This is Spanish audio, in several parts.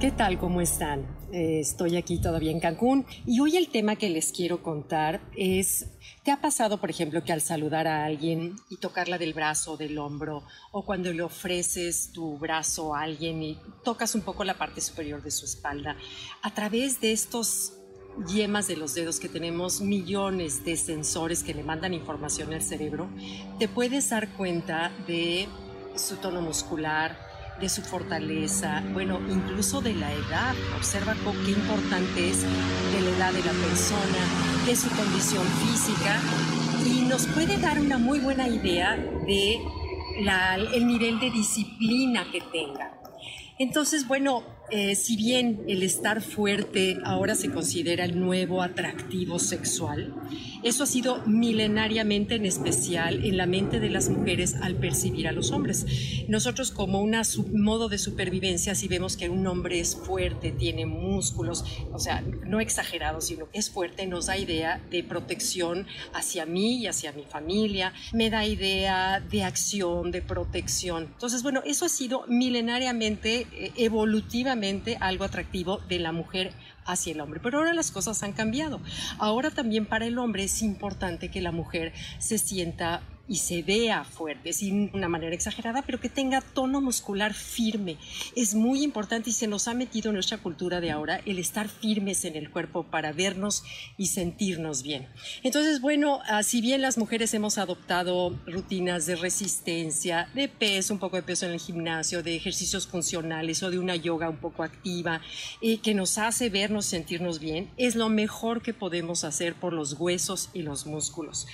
¿Qué tal? ¿Cómo están? Eh, estoy aquí todavía en Cancún y hoy el tema que les quiero contar es, ¿te ha pasado, por ejemplo, que al saludar a alguien y tocarla del brazo, del hombro, o cuando le ofreces tu brazo a alguien y tocas un poco la parte superior de su espalda, a través de estos yemas de los dedos que tenemos millones de sensores que le mandan información al cerebro, te puedes dar cuenta de su tono muscular, de su fortaleza, bueno, incluso de la edad. Observa qué importante es de la edad de la persona, de su condición física y nos puede dar una muy buena idea de el nivel de disciplina que tenga. Entonces, bueno, eh, si bien el estar fuerte ahora se considera el nuevo atractivo sexual, eso ha sido milenariamente en especial en la mente de las mujeres al percibir a los hombres. Nosotros como un modo de supervivencia, si vemos que un hombre es fuerte, tiene músculos, o sea, no exagerado, sino es fuerte, nos da idea de protección hacia mí y hacia mi familia, me da idea de acción, de protección. Entonces, bueno, eso ha sido milenariamente, eh, evolutivamente, algo atractivo de la mujer hacia el hombre. Pero ahora las cosas han cambiado. Ahora también para el hombre es importante que la mujer se sienta y se vea fuerte, sin una manera exagerada, pero que tenga tono muscular firme. Es muy importante y se nos ha metido en nuestra cultura de ahora el estar firmes en el cuerpo para vernos y sentirnos bien. Entonces, bueno, ah, si bien las mujeres hemos adoptado rutinas de resistencia, de peso, un poco de peso en el gimnasio, de ejercicios funcionales o de una yoga un poco activa, eh, que nos hace vernos, sentirnos bien, es lo mejor que podemos hacer por los huesos y los músculos.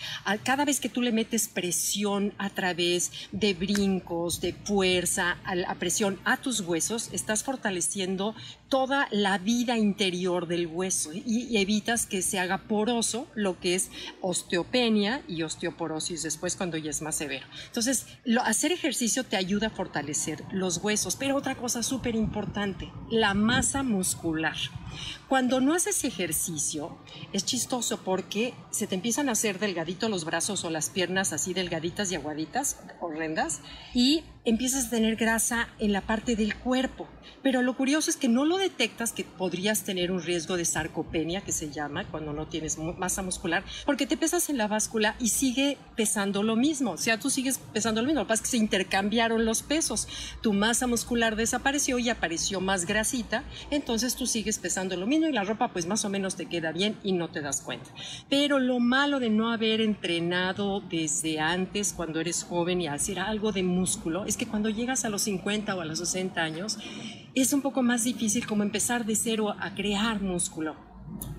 Cada vez que tú le metes presión a través de brincos, de fuerza, a la presión a tus huesos, estás fortaleciendo toda la vida interior del hueso y, evitas que se haga poroso lo que es osteopenia y osteoporosis después cuando ya es más severo. Entonces, hacer ejercicio te ayuda a fortalecer los huesos, pero otra cosa súper importante, la masa muscular. Cuando no haces ejercicio, es chistoso porque se te empiezan a hacer delgaditos los brazos o las piernas así delgaditas y aguaditas, horrendas, y empiezas a tener grasa en la parte del cuerpo. Pero lo curioso es que no lo detectas que podrías tener un riesgo de sarcopenia, que se llama cuando no tienes masa muscular, porque te pesas en la báscula y sigue pesando lo mismo. O sea, tú sigues pesando lo mismo. Lo que pasa es que se intercambiaron los pesos. Tu masa muscular desapareció y apareció más grasita, entonces tú sigues pesando lo mismo y la ropa pues más o menos te queda bien y no te das cuenta. Pero lo malo de no haber entrenado desde antes, cuando eres joven y hacer algo de músculo, es que cuando llegas a los 50 o a los 60 años, es un poco más difícil como empezar de cero a crear músculo.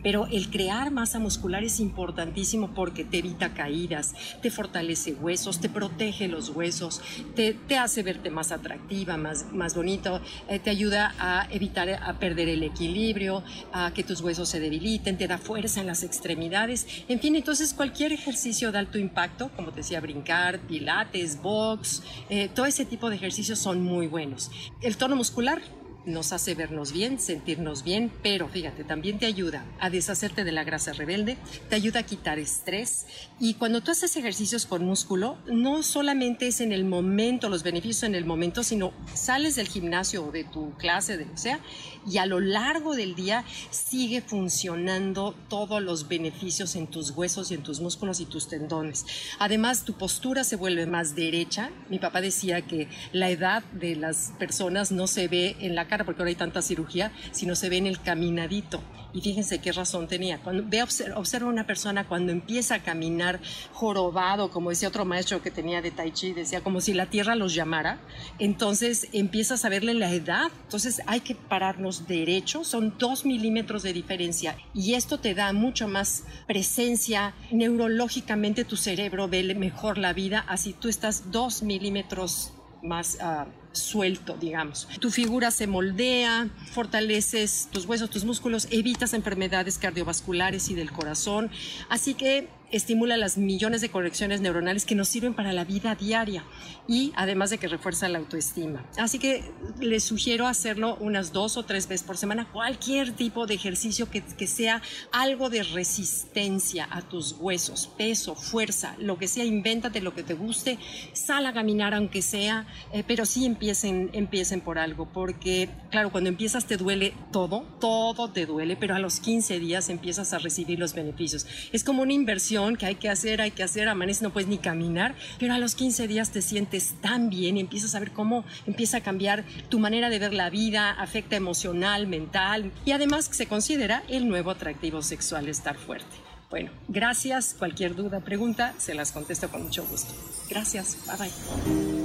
Pero el crear masa muscular es importantísimo porque te evita caídas, te fortalece huesos, te protege los huesos, te, hace verte más atractiva, más, más bonito, eh, te ayuda a evitar a perder el equilibrio, a que tus huesos se debiliten, te da fuerza en las extremidades. En fin, entonces cualquier ejercicio de alto impacto, como te decía, brincar, pilates, box, eh, todo ese tipo de ejercicios son muy buenos. El tono muscular nos hace vernos bien, sentirnos bien, pero fíjate, también te ayuda a deshacerte de la grasa rebelde, te ayuda a quitar estrés y cuando tú haces ejercicios con músculo, no solamente es en el momento, los beneficios en el momento, sino sales del gimnasio o de tu clase, de lo sea, y a lo largo del día sigue funcionando todos los beneficios en tus huesos y en tus músculos y tus tendones. Además, tu postura se vuelve más derecha. Mi papá decía que la edad de las personas no se ve en la porque ahora hay tanta cirugía, sino se ve en el caminadito. Y fíjense qué razón tenía. Cuando ve, observa una persona cuando empieza a caminar jorobado, como decía otro maestro que tenía de Tai Chi, decía como si la tierra los llamara, entonces empiezas a verle la edad. Entonces hay que pararnos derecho, son dos milímetros de diferencia y esto te da mucho más presencia. Neurológicamente tu cerebro ve mejor la vida, así tú estás dos milímetros más uh, suelto, digamos. Tu figura se moldea, fortaleces tus huesos, tus músculos, evitas enfermedades cardiovasculares y del corazón. Así que estimula las millones de conexiones neuronales que nos sirven para la vida diaria y además de que refuerza la autoestima. Así que les sugiero hacerlo unas dos o tres veces por semana, cualquier tipo de ejercicio que, que sea algo de resistencia a tus huesos, peso, fuerza, lo que sea, invéntate lo que te guste, sal a caminar aunque sea, eh, pero sí empiecen, empiecen por algo, porque claro, cuando empiezas te duele todo, todo te duele, pero a los 15 días empiezas a recibir los beneficios. Es como una inversión que hay que hacer, hay que hacer, amaneces, no puedes ni caminar, pero a los 15 días te sientes tan bien y empiezas a ver cómo empieza a cambiar tu manera de ver la vida, afecta emocional, mental y además se considera el nuevo atractivo sexual estar fuerte. Bueno, gracias. Cualquier duda, pregunta, se las contesto con mucho gusto. Gracias. Bye bye.